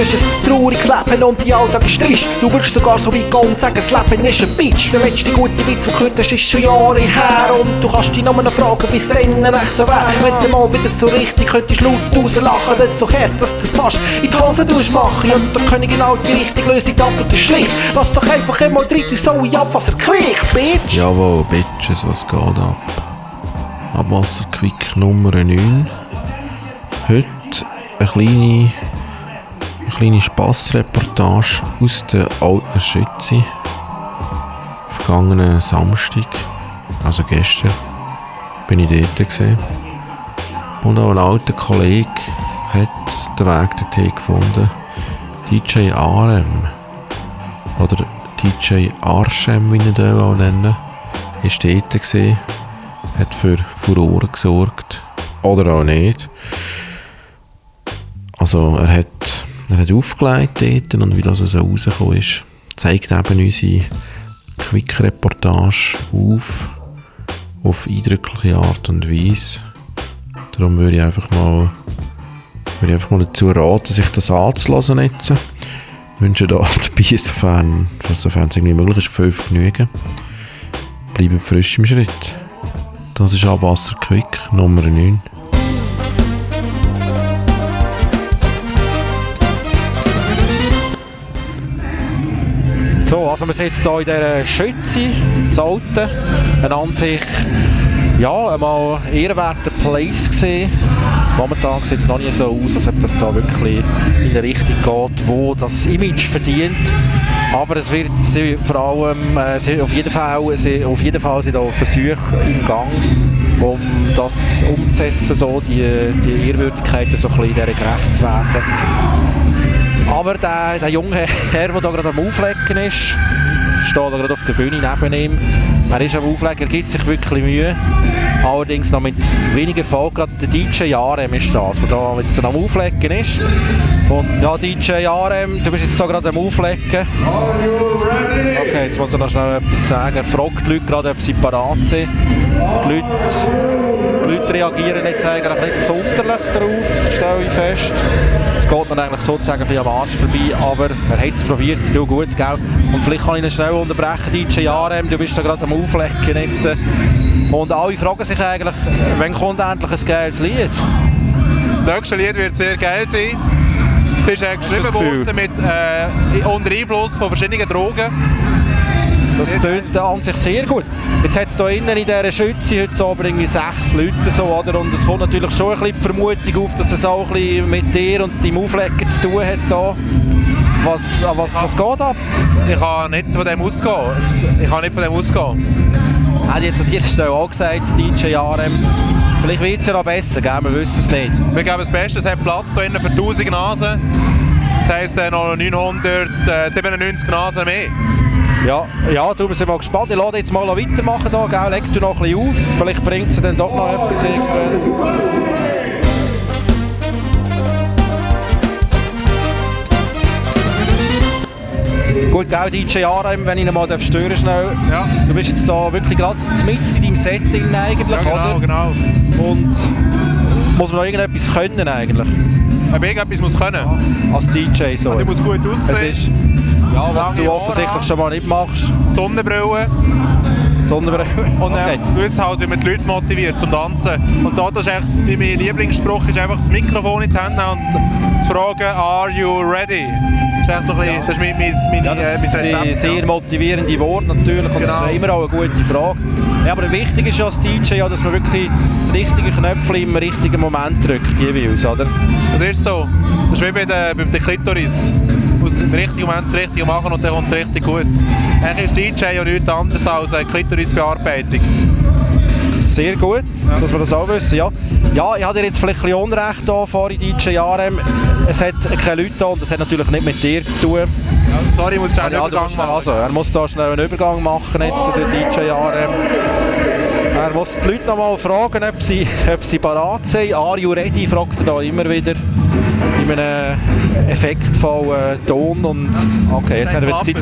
hast ein trauriges Leben und die Alltag ist trist. Du willst sogar so weit gehen und sagen, das Leben ist ein Bitch. Der letzte gute Witz, den gehört hast, ist schon Jahre her. Und du kannst dich nur noch fragen, wie es dann echt so wäre. Wenn du mal wieder so richtig könntest laut rauslachen, das so hart, dass du fast in die Hose machen. Und da können genau die richtige Lösung, die Antwort ist schlicht. Lass doch einfach einmal drin, du so in Abwasser quick, Bitch. Jawohl, Bitches, was geht ab? Abwasserquick Nummer 9. Heute eine kleine, eine kleine Spassreportage aus der alten Schütze. Vergangenen Samstag, also gestern, bin ich dort gesehen. Und auch ein alter Kollege hat den Weg dorthin gefunden. DJ Arem. Oder DJ Arschem, wie ich ihn auch nennen ist dort gesehen, hat für Furore gesorgt. Oder auch nicht. Also er hat, er hat aufgelegt und wie das so rausgekommen ist, zeigt eben unsere Quick-Reportage auf, auf eindrückliche Art und Weise. Darum würde ich einfach mal, würde ich einfach mal dazu raten, sich das anzulassen. Ich wünsche da dabei, sofern, sofern es irgendwie möglich ist, viel Vergnügen. Bleiben frisch im Schritt. Das ist Abwasser Quick Nummer 9. So, also wir sind jetzt hier in dieser Schütze, das Alte, ein an sich, ja, einmal ehrenwerter Place gesehen. Momentan sieht es noch nicht so aus, als ob das da wirklich in eine Richtung geht, wo das Image verdient. Aber es wird vor allem, äh, auf jeden Fall, auf jeden Fall sind da Versuche im Gang, um das umzusetzen, so die, die Ehrwürdigkeiten so ein bisschen gerecht zu werden. Aber der, der junge Herr, der hier gerade am Auflegen ist, steht gerade auf der Bühne neben ihm. Er ist am Auflegen, er gibt sich wirklich Mühe. Allerdings noch mit weniger Erfolg. Gerade der DJ Jarem ist das, der da mit am Auflegen ist. Und ja, DJ Jarem, du bist jetzt hier gerade am Auflegen. Okay, jetzt muss er noch schnell etwas sagen. Er fragt die Leute gerade, ob sie parat sind. Die Leute, die Leute reagieren jetzt eigentlich nicht sonderlich darauf, stelle ich fest. Es geht dann eigentlich sozusagen ein bisschen am Arsch vorbei, aber er hat es probiert, du gut, gell? Und vielleicht kann ich ihn schnell unterbrechen, DJ Jarem, du bist da gerade am Auflegen jetzt. Und alle fragen sich eigentlich, wann kommt endlich ein geiles Lied? Das nächste Lied wird sehr geil sein. Es ist äh, geschrieben worden mit, äh, unter Einfluss von verschiedenen Drogen. Das tönt an sich sehr gut. Jetzt hat es hier innen in dieser Schütze heute Abend irgendwie sechs Leute so, oder? Und es kommt natürlich schon ein bisschen die Vermutung auf, dass es auch ein bisschen mit dir und deinem Auflegen zu tun hat hier. Was, was, was geht ab? Ich kann nicht von dem ausgehen. Ich kann nicht von dem ausgehen. Hat jetzt an dieser Stelle auch gesagt, DJ Arem. Vielleicht wird es ja noch besser, gell? wir wissen es nicht. Wir geben das Beste, es hat Platz hier innen für 1000 Nasen. Das heisst äh, noch 997 Nasen mehr. Ja, ja, wir sind mal gespannt. Ich lade jetzt mal weitermachen hier, gell? leg du noch ein bisschen auf. Vielleicht bringt es dann doch noch etwas irgendwann. Gut, gell, DJ Arem, wenn ich ihn mal stören schnell. Ja. Du bist jetzt da wirklich gerade mit in deinem Setting eigentlich, ja, genau, oder? genau. Und muss man noch irgendetwas können eigentlich? Ob ich irgendetwas muss können? Ja, als DJ so. Also ich muss gut aussehen. Ja, was du offensichtlich schon mal nicht machst. Sonnenbrille. Sonnenbrille. Und okay. äh, wissen halt, wie man die Leute motiviert zum Tanzen. Und da das ist eigentlich, mein Lieblingsspruch ist einfach das Mikrofon in die Hände und zu fragen, are you ready? Das ist, so bisschen, ja. das ist mein, mein, mein, ja, das äh, mein sehr, sehr motivierende Worte natürlich und genau. das ist immer auch eine gute Frage. Ja, aber wichtig ist ja als DJ, ja, dass man wirklich das richtige Knöpfchen im richtigen Moment drückt, jeweils, oder? Das ist so. Das ist wie bei der, bei der Klitoris. Aus dem richtigen Moment das Richtige machen und dann kommt es richtig gut. Eigentlich ist DJ ja nichts anderes als eine Klitorisbearbeitung. Sehr gut, ja. dass wir das auch wissen. Ja, ja ich hatte jetzt vielleicht ein Unrecht hier vor in DJ Jarem. Es hat keine Leute und das hat natürlich nicht mit dir zu tun. Ja, sorry, ich muss schnell einen ah, Übergang machen. Also, er muss da schnell einen Übergang machen, jetzt, der DJ Jarem. Er muss die Leute noch mal fragen, ob sie, ob sie parat sind. Are you ready? fragt er da immer wieder in einem effektvollen Ton. Und okay, jetzt haben wir Zeit.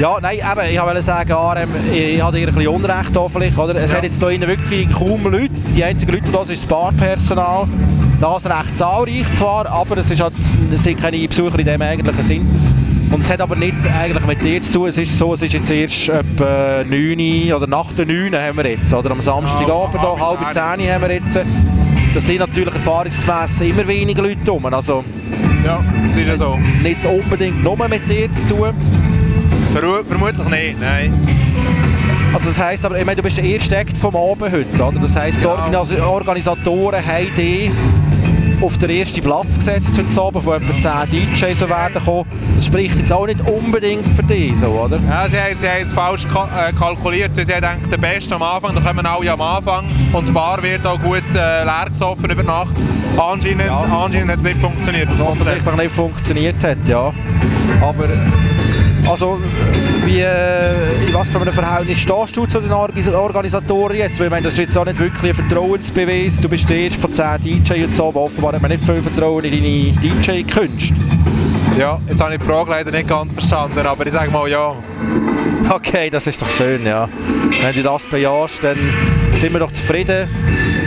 Ja, nein, eben, ich wollte sagen, Arem, ich hatte ein bisschen Unrecht da vielleicht, oder? Es ja. hat jetzt hier wirklich kaum Leute. Die einzigen Leute, die da sind, ist das Barpersonal. Das recht zahlreich zwar, aber es, ist halt, es sind keine Besucher in dem eigentlichen Sinn. Und es hat aber nicht eigentlich mit dir zu tun. Es ist so, es ist jetzt erst etwa 9 oder nach der 9 haben wir jetzt. Oder am Samstagabend, Ja, ja, halb 10 haben wir jetzt. Da sind natürlich erfahrungsgemäss immer weniger Leute rum. Also Ja, das so. nicht unbedingt nur mit dir zu tun. Vermutlich nicht, nein. Also das heisst aber, ich meine, du bist der erste Act vom Abend heute, oder? Das heisst, die Ja. Organis Organisatoren haben dich auf den ersten Platz gesetzt heute Abend, wo etwa 10 DJs so werden kommen. Das spricht jetzt auch nicht unbedingt für dich, so, oder? Ja, sie, haben, sie haben es falsch äh, kalkuliert. Sie haben gedacht, der Beste am Anfang, da kommen alle am Anfang. Und die Bar wird auch gut äh, leer gesoffen über Nacht. Anscheinend, Ja. anscheinend hat es nicht funktioniert. Das offensichtlich nicht funktioniert hat, ja. Aber also wie, äh, in was für einem Verhältnis stehst du zu den Organisatoren jetzt? Weil ich meine, das ist jetzt auch nicht wirklich ein Vertrauensbeweis. Du bist der erste von 10 DJs und so, aber offenbar hat man nicht viel Vertrauen in deine DJ-Künste. Ja, jetzt habe ich die Frage leider nicht ganz verstanden, aber ich sage mal ja. Okay, das ist doch schön, ja. Wenn du das bejahst, dann sind wir doch zufrieden.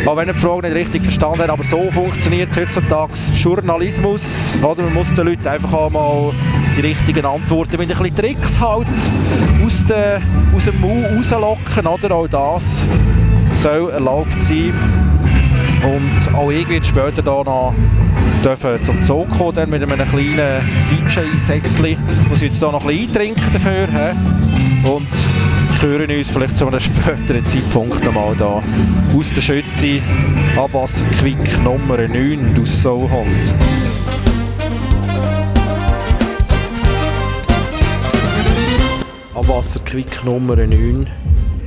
Auch wenn ich die Frage nicht richtig verstanden habe, aber so funktioniert heutzutage Journalismus. Oder? Man muss den Leuten einfach auch mal die richtigen Antworten mit ein bisschen Tricks halt aus, de, aus dem Mund rauslocken. Oder? Auch das soll erlaubt sein. Und auch ich werde später da noch dürfen zum Zug kommen, dann mit einem kleinen DJ-Säckchen. Muss jetzt da noch ein bisschen eintrinken dafür. He? Und hören uns vielleicht zu einem späteren Zeitpunkt nochmal da aus der Schütze Abwasserquick Nummer 9 aus Soulhand. Abwasserquick Nummer 9.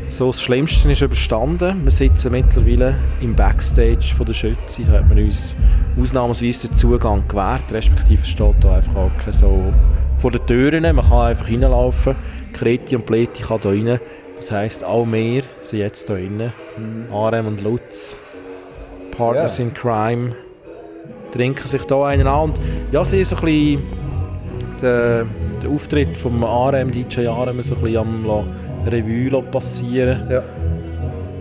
So, das Schlimmste ist überstanden. Wir sitzen mittlerweile im Backstage von der Schütze. Da hat man uns ausnahmsweise den Zugang gewährt, respektive es steht da einfach auch kein so vor den Türen. Man kann einfach reinlaufen. Kreti und Pleti kann da rein. Das heisst, auch wir sind jetzt da rein. Arem und Lutz, Partners in Crime, trinken sich da einen an. Und ja, sie ist so ein bisschen den, Auftritt vom RM, DJ RM, so ein bisschen am Revue passieren. Ja.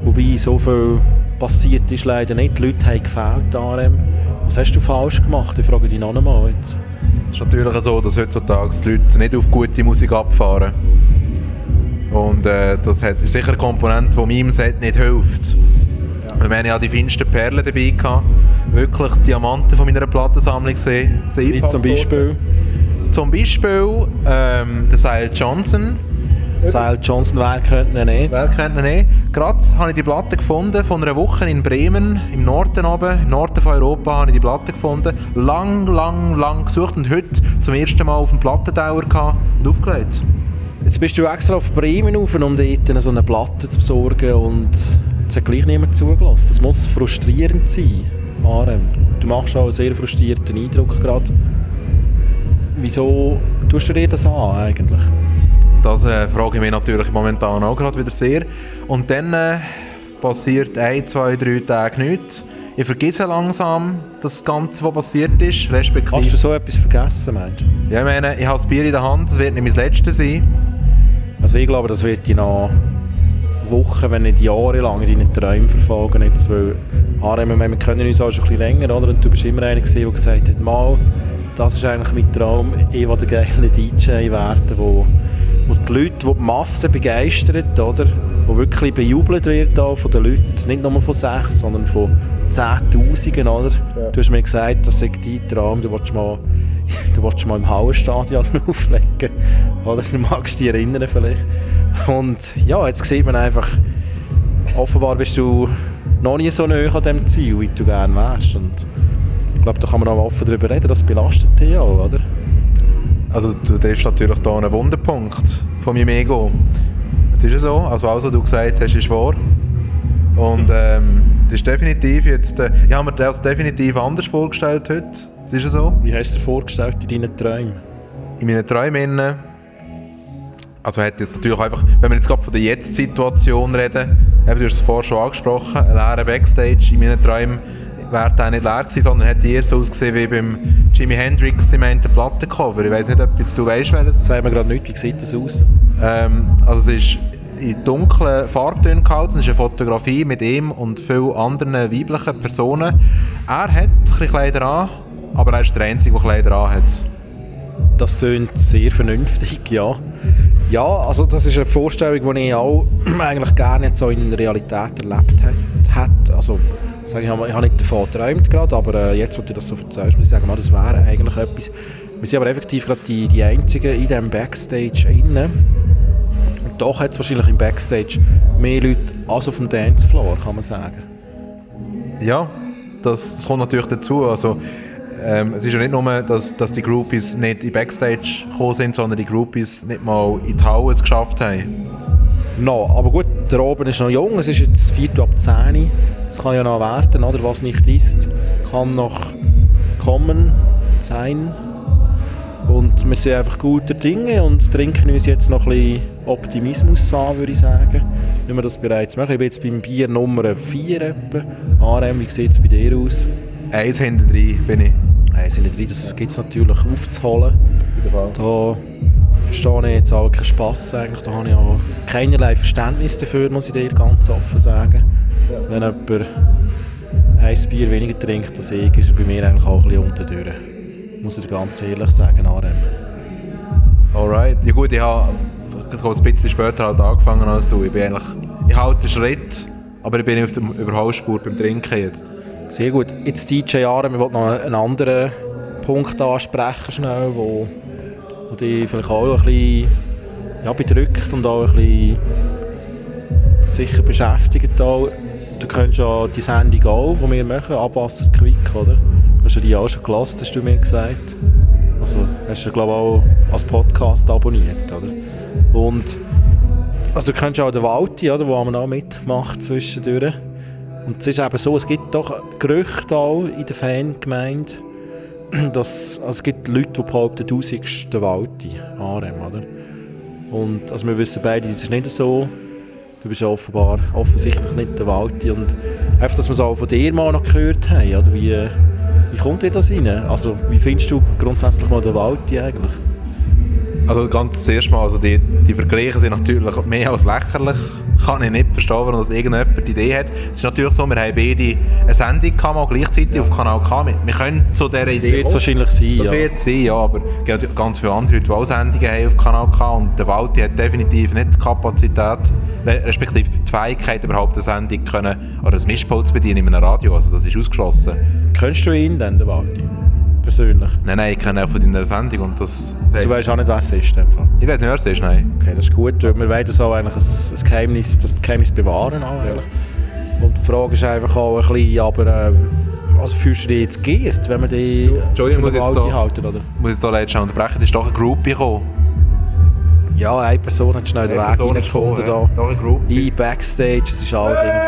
Wobei so viel passiert ist leider nicht. Die Leute haben gefällt, RM. Was hast du falsch gemacht? Ich frage dich noch einmal jetzt. Es ist natürlich so, dass heutzutage die Leute nicht auf gute Musik abfahren. Und äh, das hat, sicher eine Komponente, die meinem Set nicht hilft. Wir haben ja die feinsten Perlen dabei gehabt. Wirklich Diamanten von meiner Plattensammlung gesehen. Wie zum Beispiel Zum Beispiel ähm, der Sile Johnson. Sile Johnson, wer könnte ihn nicht? Wer kennt ihn nicht? Gerade habe ich die Platte gefunden, von einer Woche in Bremen, im Norden oben, im Norden von Europa habe ich die Platte gefunden. Lang, lang, lang gesucht und heute zum ersten Mal auf dem Plattentower gehabt und aufgelegt. Jetzt bist du extra auf Bremen rauf, um dort so eine Platte zu besorgen und es hat gleich niemand zugelassen. Das muss frustrierend sein, Arem. Du machst auch einen sehr frustrierten Eindruck gerade. Wieso tust du dir das an eigentlich? Das äh, frage ich mich natürlich momentan auch gerade wieder sehr. Und dann äh, passiert ein, zwei, drei Tage nichts. Ich vergesse langsam das Ganze, was passiert ist, respektive... Hast du so etwas vergessen, meinst du? Ja, ich meine, ich habe das Bier in der Hand, das wird nicht mein letztes sein. Also ich glaube, das wird dich noch Wochen, wenn nicht Jahre lang in deinen Träumen verfolgen. Jetzt, weil Harem, meine, wir kennen uns auch schon ein bisschen länger, oder? Und du bist immer einer gewesen, der gesagt hat, mal, das ist eigentlich mein Traum, ich will der geile DJ werden, wo, wo die Leute, wo die Masse begeistert, oder? Wo wirklich bejubelt wird auch von den Leuten, nicht nur von sechs, sondern von Zehntausenden, oder? Du hast mir gesagt, das sei dein Traum, du willst mal, du willst mal im Hauenstadion auflegen, oder? Du magst dich erinnern vielleicht. Und ja, jetzt sieht man einfach, offenbar bist du noch nie so nahe an dem Ziel, wie du gerne wärst. Und ich glaube, da kann man auch offen darüber reden, das belastet dich ja auch, oder? Also du triffst natürlich hier einen Wunderpunkt von meinem Ego. Es ist ja so, also alles, was du gesagt hast, ist wahr. Und ähm, es ist definitiv jetzt, äh, ich habe mir das definitiv anders vorgestellt heute. Es ist ja so. Wie hast du dir vorgestellt in deinen Träumen? In meinen Träumen, also hat jetzt natürlich einfach, wenn wir jetzt gerade von der Jetzt-Situation reden, eben, du hast es vorher schon angesprochen, ein leerer Backstage in meinen Träumen wäre der nicht leer gewesen, sondern hätte eher so ausgesehen wie beim Jimi Hendrix im einen Plattencover. Ich weiß nicht, ob jetzt du weißt, wer das Sag mir gerade nicht, wie sieht das aus? ähm, also es ist, in dunklen Farbtönen gehalten. Es ist eine Fotografie mit ihm und vielen anderen weiblichen Personen. Er hat ein Kleider an, aber er ist der Einzige, der Kleider an hat. Das klingt sehr vernünftig, ja. Ja, also das ist eine Vorstellung, die ich auch eigentlich gerne so in der Realität erlebt hätte. Also, sage ich, ich habe nicht davon geträumt gerade, aber äh, jetzt, wo du das so erzählst, muss ich sagen, das wäre eigentlich etwas. Wir sind aber effektiv gerade die, die Einzigen in diesem Backstage innen. Und doch hat es wahrscheinlich im Backstage mehr Leute als auf dem Dancefloor, kann man sagen. Ja, das, das kommt natürlich dazu. Also, ähm, es ist ja nicht nur, dass, dass die Groupies nicht in Backstage gekommen sind, sondern die Groupies nicht mal in die Halle geschafft haben. No, aber gut, der oben ist noch jung, es ist jetzt 4 ab 10 Es kann ja noch werden, oder? Was nicht ist, kann noch kommen, sein. Und wir sind einfach guter Dinge und trinken uns jetzt noch ein bisschen Optimismus an, würde ich sagen. Wie wir das bereits machen. Ich bin jetzt beim Bier Nummer 4 etwa. Arem, wie sieht es bei dir aus? Eins hinter drei bin ich. Eins hinter drei, das gibt es natürlich aufzuholen. Da verstehe ich jetzt auch keinen Spass eigentlich. Da habe ich auch keinerlei Verständnis dafür, muss ich dir ganz offen sagen. Wenn jemand ein Bier weniger trinkt als ich, ist er bei mir eigentlich auch ein bisschen unter. Muss ich dir ganz ehrlich sagen, Arem. Alright. Ja gut, ich habe ein bisschen später halt angefangen als du. Ich bin eigentlich, ich halte den Schritt, aber ich bin auf der Überholspur beim Trinken jetzt. Sehr gut. Jetzt DJ Arem, wir wollten noch einen anderen Punkt ansprechen, schnell, wo, wo dich vielleicht auch ein bisschen ja, bedrückt und auch ein bisschen sicher beschäftigt. Auch. Du kennst ja die Sendung auch, die wir machen, Abwasser Quick, oder? Hast du die auch schon gelassen, hast du mir gesagt? Also hast du, glaube ich, auch als Podcast abonniert, oder? Und also du kennst auch den Walti, oder, wo man auch mitmacht zwischendurch. Und es ist eben so, es gibt doch Gerüchte auch in der Fangemeinde, dass also es gibt Leute, die behaupten, du seist der Walti, Arem, oder? Und also wir wissen beide, das ist nicht so. Du bist offenbar offensichtlich nicht der Walti und einfach, dass wir es auch von dir mal noch gehört haben, oder wie, wie kommt dir das rein? Also wie findest du grundsätzlich mal den Walti eigentlich? Also ganz zuerst mal, also die, die Vergleiche sind natürlich mehr als lächerlich. Kann ich nicht verstehen, warum das irgendjemand die Idee hat. Es ist natürlich so, wir haben beide eine Sendung gehabt, gleichzeitig ja. auf Kanal K. Wir, wir können zu dieser Idee Das wird es wahrscheinlich sein, Das ja. wird sein, ja, aber es gibt ganz viele andere Leute, die auch Sendungen haben auf Kanal K und der Walti hat definitiv nicht die Kapazität, respektive die Fähigkeit, überhaupt eine Sendung können, oder ein Mischpult zu bedienen in einem Radio, also das ist ausgeschlossen. Kennst du ihn denn, den Walti? Persönlich? Nein, nein, ich kenne auch von deiner Sendung und das... Du weißt auch nicht, wer es ist, in dem Fall. Ich weiß nicht, wer es ist, nein. Okay, das ist gut. weil Wir wollen so eigentlich ein, ein Geheimnis, das Geheimnis bewahren. Auch, ehrlich. Und die Frage ist einfach auch ein bisschen, aber äh, also fühlst du dich jetzt geehrt, wenn wir die für eine da- halten, oder? Ich muss jetzt hier leider schnell unterbrechen, es ist doch eine Groupie gekommen. Ja, eine Person hat schnell den Weg reingefunden da. Doch eine Groupie. In Backstage, es ist allerdings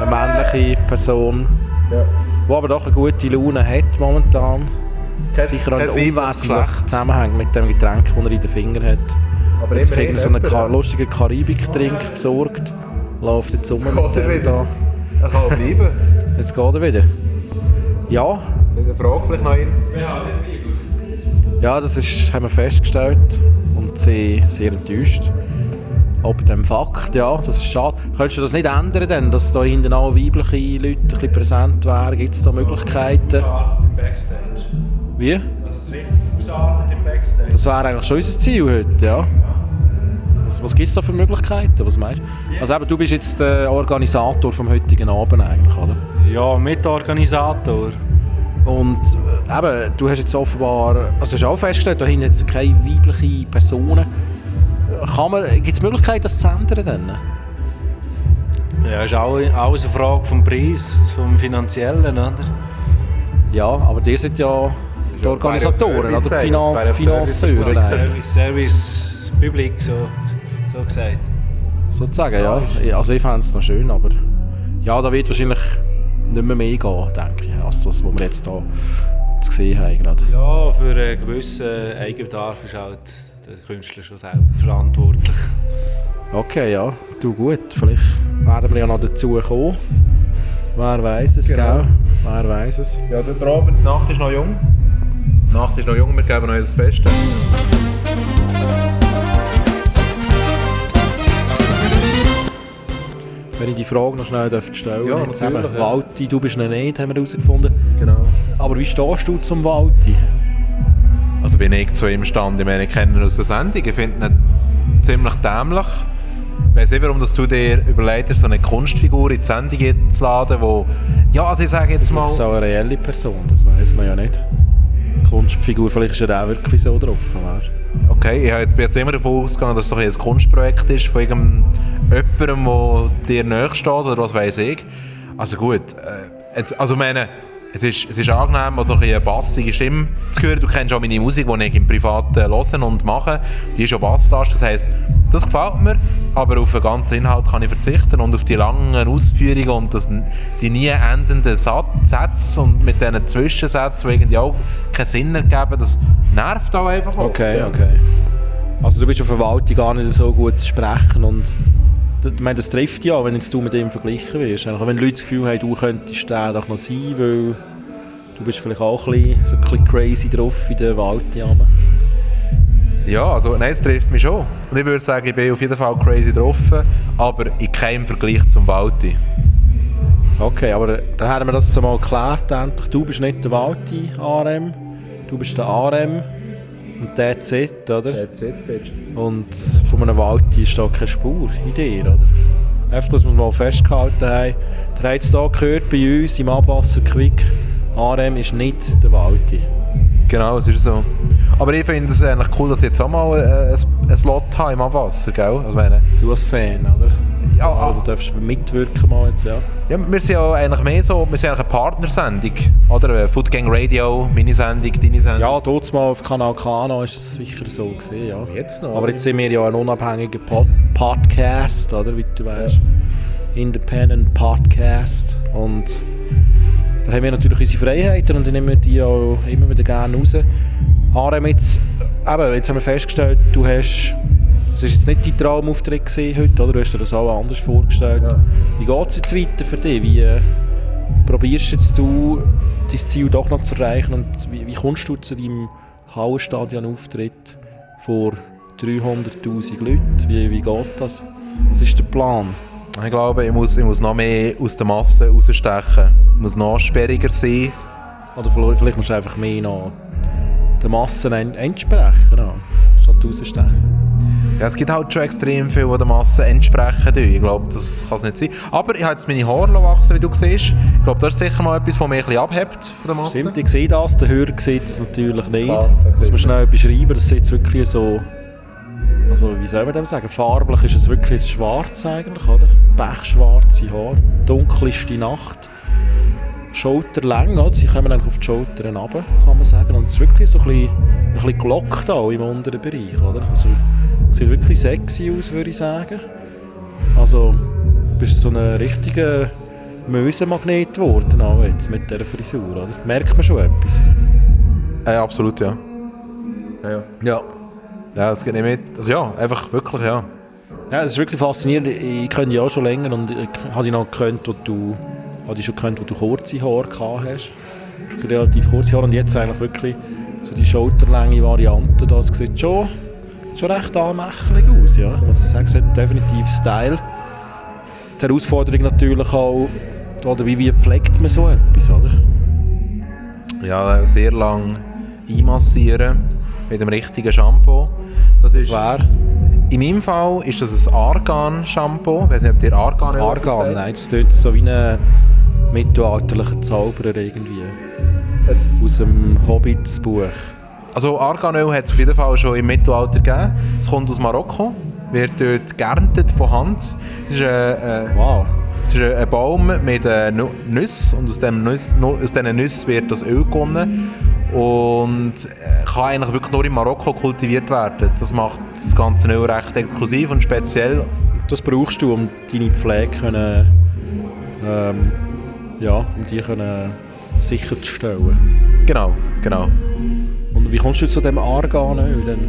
eine männliche Person, die aber doch eine gute Laune hat momentan. Sicher auch kein nicht weibliches unwesentlich zusammenhängt mit dem Getränk, das er in den Fingern hat. Aber Jetzt immerhin kriegt er so einen Ka lustigen Karibik-Trink besorgt. Läuft jetzt um Geht mit er dem wieder? da. Er kann auch bleiben. Jetzt geht er wieder. Ja, Eine Frage vielleicht noch ein. ja, das ist, haben wir festgestellt und sie sehr enttäuscht. Ob dem Fakt, ja, das ist schade. Könntest du das nicht ändern, denn, dass da hinten auch weibliche Leute ein bisschen präsent wären? Gibt es da Möglichkeiten? Im Backstage. Wie? Dass es richtig ausartet im Backstage. Das wäre eigentlich schon unser Ziel heute, ja. Was, was gibt es da für Möglichkeiten? Was meinst du? Also eben, du bist jetzt der Organisator vom heutigen Abend eigentlich, oder? Ja, Mitorganisator. Und äh, eben, du hast jetzt offenbar, also du hast auch festgestellt, da hinten jetzt keine weiblichen Personen. Gibt es Möglichkeiten, das zu ändern? Dann? Ja, ist auch alles eine Frage vom Preis, vom Finanziellen, oder? Ja, aber ihr seid ja die ja Organisatoren, Service oder die ja Finanz Service sein. eigentlich, Service, Service Public, so, so gesagt. sozusagen, ja. Also ich fände es noch schön, aber ja, da wird wahrscheinlich nicht mehr mehr gehen, denke ich, als das, was wir jetzt hier zu sehen haben gerade. Ja, für einen gewissen Eigenbedarf ist halt der Künstler schon selber verantwortlich. Okay, ja, du gut, vielleicht werden wir ja noch dazu kommen. Wer weiß es, Genau. gell? Wer weiß es. Ja, der Abend, die Nacht ist noch jung. Die Nacht ist noch jung, wir geben euch das Beste. Wenn ich die Frage noch schnell dürfte stellen Ja, natürlich, ja. Walti, du bist noch nicht, haben wir herausgefunden. Genau. Aber wie stehst du zum Walti? Also bin ich zu ihm stand, ich meine, ich kenne ihn aus der Sendung, ich finde ihn ziemlich dämlich. Ich weiss nicht, warum dass du dir überlegt hast, so eine Kunstfigur in die Sendung zu laden, wo, ja, also ich sage jetzt mal... Das ist auch eine reelle Person, das weiß man ja nicht. Kunstfigur, vielleicht ist er auch wirklich so drauf. Weißt? Okay, ich bin jetzt immer davon ausgegangen, dass es doch ein Kunstprojekt ist von irgendjemandem, der dir nahe steht oder was weiß ich. Also gut, äh, jetzt, also meine, es ist, es ist angenehm, also eine bassige Stimme zu hören. Du kennst auch meine Musik, die ich im Privaten hören und mache. Die ist schon basslastig, das heisst, das gefällt mir, aber auf den ganzen Inhalt kann ich verzichten und auf die langen Ausführungen und das, die nie endenden Sätze und mit diesen Zwischensätzen, die irgendwie auch keinen Sinn ergeben, das nervt auch einfach. Okay, okay. Also du bist auf Verwaltung gar nicht so gut zu sprechen und ich meine, das trifft ja, wenn jetzt du mit ihm verglichen wirst. Einfach, wenn Leute das Gefühl haben, du könntest der doch noch sein, weil du bist vielleicht auch ein bisschen, so ein bisschen crazy drauf in der Waldjahre. Ja, also nein, es trifft mich schon. Und ich würde sagen, ich bin auf jeden Fall crazy getroffen, aber in keinem Vergleich zum Walti. Okay, aber dann haben wir das mal geklärt. endlich. Du bist nicht der Walti ARM, du bist der ARM und der Z, oder? Und von einem Walti ist da keine Spur in dir, oder? Einfach, dass wir es mal festgehalten haben. Der hat es hier gehört bei uns im Abwasser Quick. ARM ist nicht der Walti. Genau, es ist so. Aber ich finde es eigentlich cool, dass ich jetzt auch mal äh, ein, ein Slot habe im Abwasser, gell? Also meine, Du als Fan, oder? Ja, ah. Du darfst mitwirken mal jetzt, ja. ja, wir sind ja eigentlich mehr so, wir sind eigentlich eine Partnersendung, oder? Food Gang Radio, meine Sendung, deine Sendung. Ja, dort mal auf Kanal Kana ist es sicher so gesehen, ja. Jetzt noch, Aber jetzt sind wir ja ein unabhängiger Pod Podcast, oder wie du weißt. Independent Podcast. Und da haben wir natürlich unsere Freiheiten und dann nehmen wir die auch immer wieder gerne raus. Harem jetzt, eben, jetzt haben wir festgestellt, du hast, es war jetzt nicht dein Traumauftritt heute, oder? Du hast dir das auch anders vorgestellt. Wie geht es jetzt weiter für dich? Wie äh, probierst jetzt du, dein Ziel doch noch zu erreichen und wie, wie kommst du zu deinem Hallenstadion-Auftritt vor 300'000 Leuten? Wie, wie geht das? Was ist der Plan? Ich glaube, ich muss, ich muss noch mehr aus der Masse rausstechen. Ich muss noch sperriger sein. Oder vielleicht musst du einfach mehr noch der Massen en- entsprechen, ja, statt rausstechen. Ja, es gibt halt schon extrem viel, die der Masse entsprechen. Ich glaube, das kann es nicht sein. Aber ich habe jetzt meine Haare wachsen, wie du siehst. Ich glaube, das ist sicher mal etwas, was mich ein bisschen abhebt von der Masse. Stimmt, ich sehe das, der Hörer sieht das natürlich nicht. Klar, der Muss man schnell beschreiben, das sieht wirklich so... Also wie soll man dem sagen? Farblich ist es wirklich schwarz eigentlich, oder? Pechschwarze Haare, dunkelste Nacht. Schulterlänge, oder? sie kommen eigentlich auf die Schultern runter, kann man sagen. Und es ist wirklich so ein bisschen, ein bisschen gelockt auch im unteren Bereich, oder? Also sieht wirklich sexy aus, würde ich sagen. Also du bist so ein richtiger Mösenmagnet geworden auch jetzt mit dieser Frisur, oder? Merkt man schon etwas? Äh, absolut, ja. Ja, ja. Ja. Ja, das geht nicht mit. Also ja, einfach wirklich, ja. Ja, es ist wirklich faszinierend. Ich kenne dich auch schon länger und ich dich noch gekannt, wo du, dich schon gekannt, wo du kurze Haare gehabt hast. Relativ kurze Haare und jetzt eigentlich wirklich so die schulterlänge Variante. Das sieht schon, schon recht anmächtig aus, ja. Muss ich sagen, es hat definitiv Style. Die Herausforderung natürlich auch, oder wie, wie pflegt man so etwas, oder? Ja, sehr lang einmassieren mit dem richtigen Shampoo. Das Das ist, wäre in meinem Fall ist das ein Argan-Shampoo. Ich weiß nicht, ob ihr Argan Argan, nein, das klingt so wie ein mittelalterlicher Zauberer irgendwie. Aus dem Hobbits-Buch. Also Arganöl hat es auf jeden Fall schon im Mittelalter gegeben. Es kommt aus Marokko, wird dort geerntet von Hand. Es ist, äh, äh, Wow. es ist ein, Baum mit äh, Nüssen und aus, dem Nüss, aus diesen Nüssen wird das Öl gewonnen und äh, kann eigentlich wirklich nur in Marokko kultiviert werden. Das macht das ganze Öl recht exklusiv und speziell. Das brauchst du, um deine Pflege können, ähm, ja, um die können sicherzustellen. Genau, genau. Wie kommst du zu dem Arganöl denn?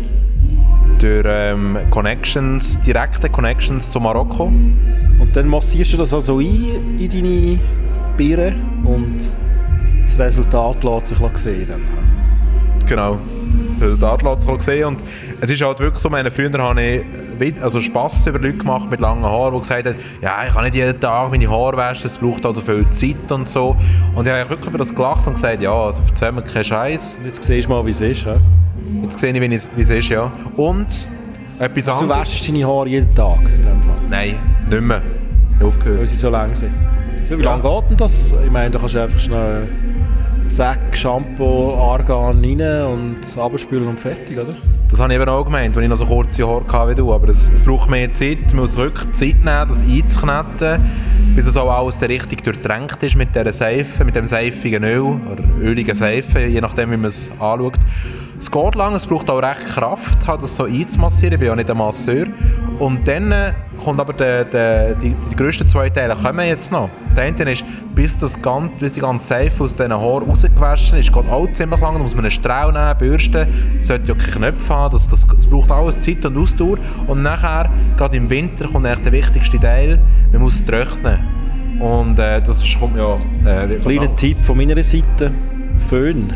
Durch ähm, Connections, direkte Connections zu Marokko. Und dann massierst du das also ein in deine Birne und das Resultat lässt sich sehen. Dann. Genau. Das Resultat lässt sich sehen. Und es ist halt wirklich so, meine, früher habe ich Wit- also Spass über Leute gemacht mit langen Haaren, die gesagt haben, ja, ich kann nicht jeden Tag meine Haare waschen, es braucht also viel Zeit und so. Und ich habe wirklich über das gelacht und gesagt, ja, also erzähl mir keinen Scheiß. Jetzt siehst du mal, wie es ist. hä? Jetzt sehe ich, wie es ist, ja. Und etwas Du anderes. wäschst deine Haare jeden Tag in dem Fall, Nein, nicht mehr. weil Aufgehört. sie so lang sind. So, wie Ja. lange geht denn das? Ich meine, da kannst du einfach schnell Zack, Shampoo, Argan rein und abspülen und fertig, oder? Das habe ich eben auch gemeint, als ich noch so kurze Haare hatte wie du. Aber es, es braucht mehr Zeit. Man muss wirklich Zeit nehmen, das einzukneten, bis es auch alles richtig durchtränkt ist mit dieser Seife, mit dem seifigen Öl oder öligen Seife, je nachdem, wie man es anschaut. Es geht lang, es braucht auch recht Kraft, halt das so einzumassieren. Ich bin ja nicht ein Masseur. Und dann äh, kommt aber der, der, die, die grössten zwei Teile kommen jetzt noch. Das eine ist, bis, das ganze, bis die ganze Seife aus diesen Haaren rausgewaschen ist, geht auch ziemlich lang. Da muss man einen Strahl nehmen, bürsten. Es sollte ja keine Knöpfe haben. Das, das, das braucht alles Zeit und Ausdauer. Und nachher, gerade im Winter, kommt eigentlich der wichtigste Teil. Man muss es trocknen. Und äh, das kommt ja... Äh, Kleiner Tipp von meiner Seite: Föhn.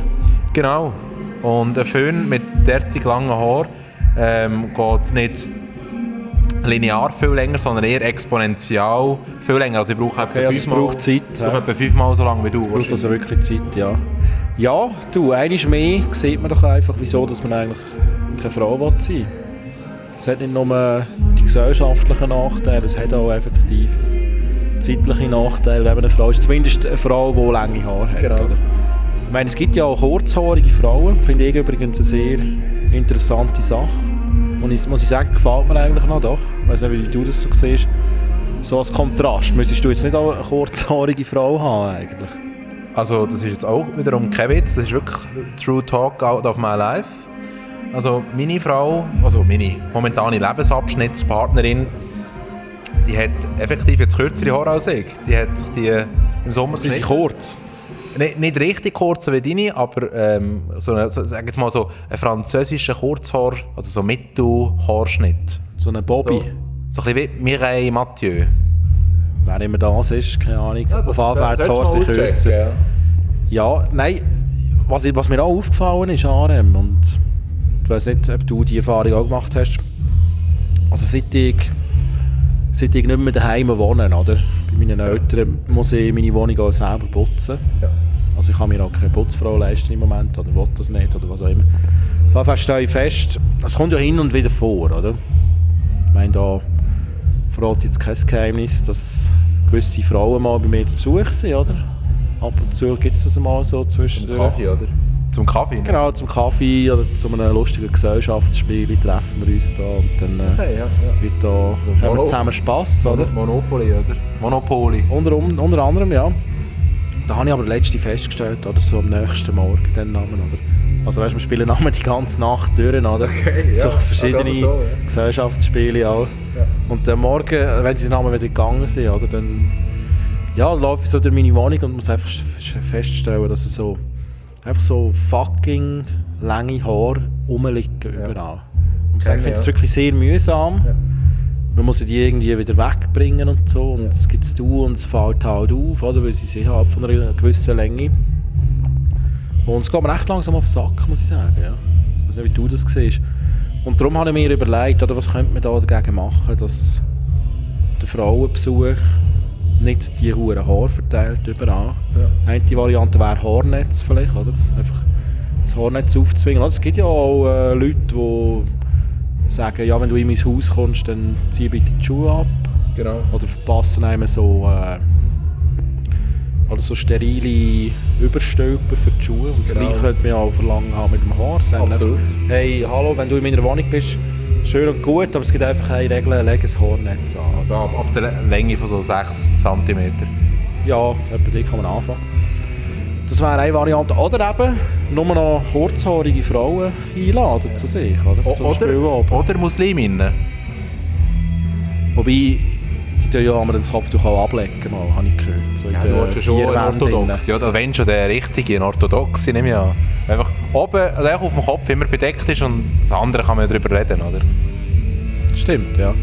Genau. Und ein Föhn mit derartig langen Haaren ähm, geht nicht linear viel länger, sondern eher exponentiell viel länger. Also ich brauche etwa Okay, es fünfmal- braucht Zeit, Ich brauche ja. etwa fünfmal so lange wie du. Braucht also wirklich Zeit, ja. Ja, du, eines mehr sieht man doch einfach, wieso dass man eigentlich keine Frau will sein Es hat nicht nur die gesellschaftlichen Nachteile, es hat auch effektiv zeitliche Nachteile, wenn eine Frau ist. Zumindest eine Frau, die lange Haare hat. Genau. Ich meine, es gibt ja auch kurzhaarige Frauen, finde ich übrigens eine sehr interessante Sache. Und ich, muss ich sagen, gefällt mir eigentlich noch doch. Ich weiß nicht, wie du das so siehst. So als Kontrast. Müsstest du jetzt nicht auch eine kurzhaarige Frau haben eigentlich? Also das ist jetzt auch wiederum kein Witz, das ist wirklich True Talk out of my life. Also meine Frau, also meine momentane Lebensabschnittspartnerin, die hat effektiv jetzt kürzere Haare als ich. Die hat sich die im Sommer Sie sind kurz. Nicht, nicht richtig kurz wie deine, aber ähm, so, eine, so sag jetzt mal so ein französischer Kurzhaar, also so Mittelhaarschnitt. So eine Bobby. So, so ein bisschen wie Mireille Mathieu. Wer immer das ist, keine Ahnung. Auf jeden Fall die Haare sind kürzer. Ja, nein, was, was mir auch aufgefallen ist, Arem, und ich weiß nicht, ob du die Erfahrung auch gemacht hast. Also seit ich, seit ich nicht mehr daheim wohne, oder? Bei meinen Eltern muss ich meine Wohnung auch selber putzen. Ja. Also ich kann mir auch keine Putzfrau leisten im Moment, oder will das nicht, oder was auch immer. Auf jeden Fall stelle ich fest, es kommt ja hin und wieder vor, oder? Ich meine, da verrate jetzt kein Geheimnis, dass gewisse Frauen mal bei mir zu Besuch sind, oder? Ab und zu gibt es das mal so zwischen oder? Zum Kaffee, ne? Genau, zum Kaffee oder zu einem lustigen Gesellschaftsspiel treffen wir uns da und dann äh, Okay, ja, ja. wird da, haben wir zusammen Spass, oder? Monopoly, oder? Monopoly. Unter, unter anderem, ja. Da habe ich aber letzte festgestellt, oder so am nächsten Morgen, den Namen, oder? Also weißt, wir spielen nachher die ganze Nacht durch, oder? Okay, ja. So verschiedene so, ja. Gesellschaftsspiele auch. Ja. Und dann morgen, äh, wenn sie Namen wieder gegangen sind, oder, dann ja, laufe ich so durch meine Wohnung und muss einfach feststellen, dass es so einfach so fucking lange Haare rumliegen überall. Und ich finde es wirklich sehr mühsam. Man muss die irgendwie wieder wegbringen und so. Und es gibt du und es fällt halt auf, oder? weil sie sich halt von einer gewissen Länge. Und es geht mir echt langsam auf den Sack, muss ich sagen. Ja. Ich weiß nicht, wie du das siehst. Und darum habe ich mir überlegt, oder, was könnte man da dagegen machen, dass der Frauenbesuch nicht die hohen Haare verteilt überall. Ja. Eine Variante wäre Haarnetz vielleicht, oder? Einfach das Haarnetz aufzwingen. Also, es gibt ja auch äh, Leute, die sagen, ja, wenn du in mein Haus kommst, dann zieh bitte die Schuhe ab. Genau. Oder verpassen einem so, äh, oder so sterile Überstülpen für die Schuhe. Und das Genau. gleiche könnte man auch verlangen haben mit dem Haar. Sagen Absolut. Hey, hallo, wenn du in meiner Wohnung bist, schön und gut, aber es gibt einfach eine Regel, leg ein Haarnetz an. Also ab, ab der Länge von so 6 cm. Ja, etwa die kann man anfangen. Das wäre eine Variante. Oder eben nur noch kurzhaarige Frauen einladen zu sich. Oder, Zum Oder, Spielabend. oder Musliminnen. Wobei, die tun ja aber das Kopftuch auch ablecken, mal, habe ich gehört. So Ja, den du willst ja schon orthodox. Ja, da wenn schon der richtige, ein orthodoxe, nehme ich an. Einfach oben, also auf dem Kopf immer bedeckt ist und das andere kann man ja darüber reden, oder? Stimmt, ja.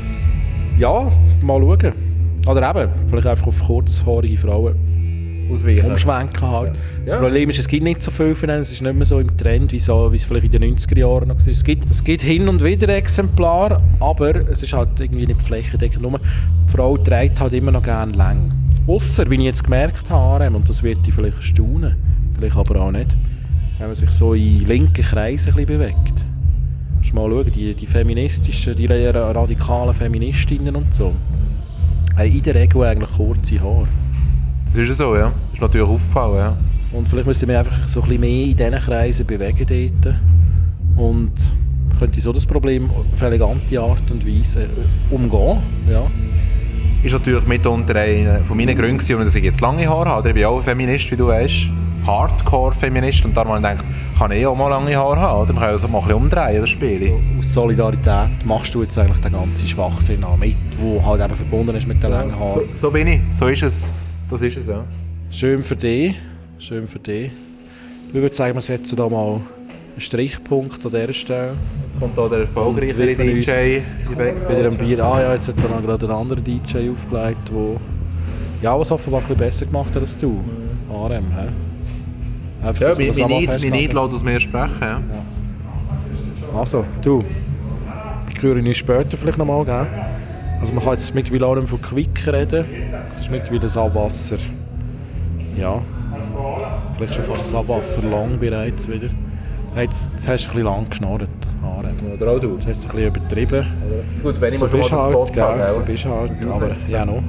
Ja, mal schauen. Oder eben, vielleicht einfach auf kurzhaarige Frauen Ausweichen. umschwenken halt. Das Ja. Problem ist, es gibt nicht so viel von denen, es ist nicht mehr so im Trend, wie, so, wie es vielleicht in den 90er Jahren noch war. Es gibt, es gibt hin und wieder Exemplare, aber es ist halt irgendwie nicht flächendeckend. Nur die Frau trägt halt immer noch gerne lang. Ausser, wie ich jetzt gemerkt habe, und das wird dich vielleicht erstaunen, vielleicht aber auch nicht, wenn man sich so in linken Kreisen ein bisschen bewegt. Musst mal schauen, die, die feministischen, die radikalen Feministinnen und so, haben in der Regel eigentlich kurze Haare. Das ist ja so, ja. Das ist natürlich aufgefallen, ja. Und vielleicht müsste man einfach so ein bisschen mehr in diesen Kreisen bewegen dort. Und könnte so das Problem auf elegante Art und Weise äh, umgehen. Ja. Ist natürlich mitunter einer von meinen Gründen, warum ich jetzt lange Haare habe. Ich bin auch ein Feminist, wie du weißt. Hardcore-Feminist. Und darum habe ich gedacht, kann ich auch mal lange Haare haben. Oder? Man kann ja so mal ein bisschen umdrehen, das Spiel. Aus Solidarität machst du jetzt eigentlich den ganzen Schwachsinn an, mit, der halt eben verbunden ist mit den langen So, Haaren. so bin ich. So ist es. Das ist es, ja. Schön für dich. Schön für dich. Ich würde sagen, wir setzen da mal einen Strichpunkt an dieser Stelle. Jetzt kommt hier der erfolgreichere DJ Wieder ein Bier. Ah ja, jetzt hat er noch gerade einen anderen DJ aufgelegt, wo ja, was offenbar ein bisschen besser gemacht hat als du. RM, hä? Einfach, Ja, mein. Neid lässt aus mir sprechen. Ja. Also, du. Ich höre ihn später vielleicht nochmal, gell? Also man kann jetzt mittlerweile auch nicht von Quick reden. Es ist mittlerweile das Abwasser. Ja. Vielleicht schon fast das Abwasser lang bereits wieder. Jetzt, jetzt hast du ein bisschen lang geschnarrt. Oder auch du. Jetzt hast du es ein bisschen übertrieben. Gut, wenn ich So mal schon mal halt, Spot habe, gell? So gell? bist du halt. Aber ja, noch.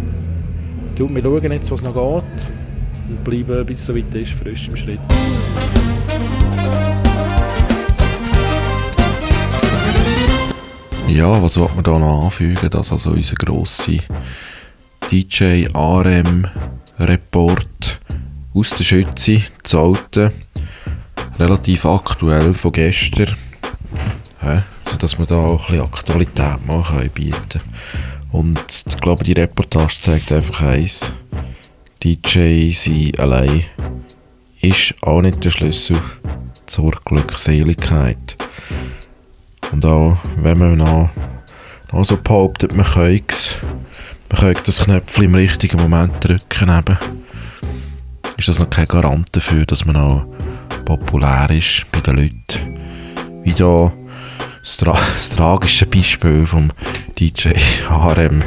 Du, wir schauen jetzt, was noch geht. Und bleiben, bis es so weit ist, frisch im Schritt. Ja, was wollte man da noch anfügen, dass also unser grosser DJ RM Report aus der Schütze, zu Alten, relativ aktuell von gestern, hä, sodass wir da auch ein bisschen Aktualität mal können bieten. Und ich glaube, die Reportage zeigt einfach eins, DJ sein allein ist auch nicht der Schlüssel zur Glückseligkeit. Und auch wenn man noch, noch so behauptet, man könnte man könnte das Knöpfchen im richtigen Moment drücken, eben, ist das noch kein Garant dafür, dass man auch populär ist bei den Leuten. Wie da das, tra das tragische Beispiel vom DJ HRM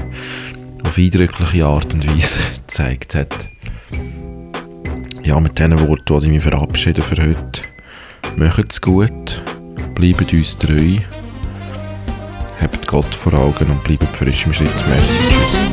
auf eindrückliche Art und Weise gezeigt hat. Ja, mit diesen Worten wollte ich mich verabschieden für heute. Macht es gut, bleibt uns treu, habt Gott vor Augen und bleibt frisch im Schritt. Merci, tschüss.